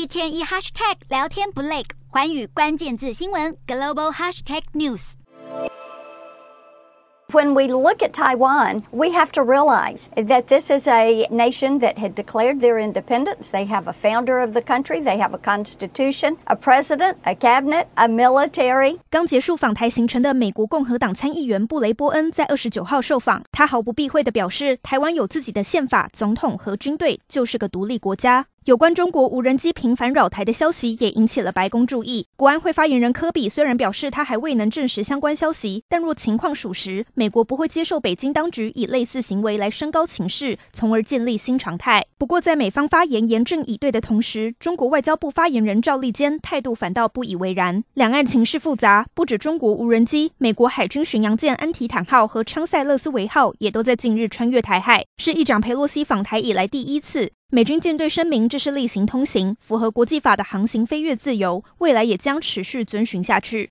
一天一 hashtag 聊天不累，寰宇关键字新闻 global hashtag news。When we look at Taiwan, we have to realize that this is a nation that had declared their independence. They have a founder of the country, they have a constitution, a president, a cabinet, a military. 刚结束访台行程的美国共和党参议员布雷波恩在二十九号受访，他毫不避讳地表示，台湾有自己的宪法、总统和军队，就是个独立国家。 有关中国无人机频繁扰台的消息也引起了白宫注意。国安会发言人科比虽然表示他还未能证实相关消息，但若情况属实，美国不会接受北京当局以类似行为来升高情势，从而建立新常态。不过，在美方发言严正以对的同时，中国外交部发言人赵立坚态度反倒不以为然。两岸情势复杂，不止中国无人机，美国海军巡洋舰安提坦号和昌塞勒斯维号也都在近日穿越台海，是议长佩洛西访台以来第一次。美军舰队声明，这是例行通行，符合国际法的航行飞越自由，未来也将持续遵循下去。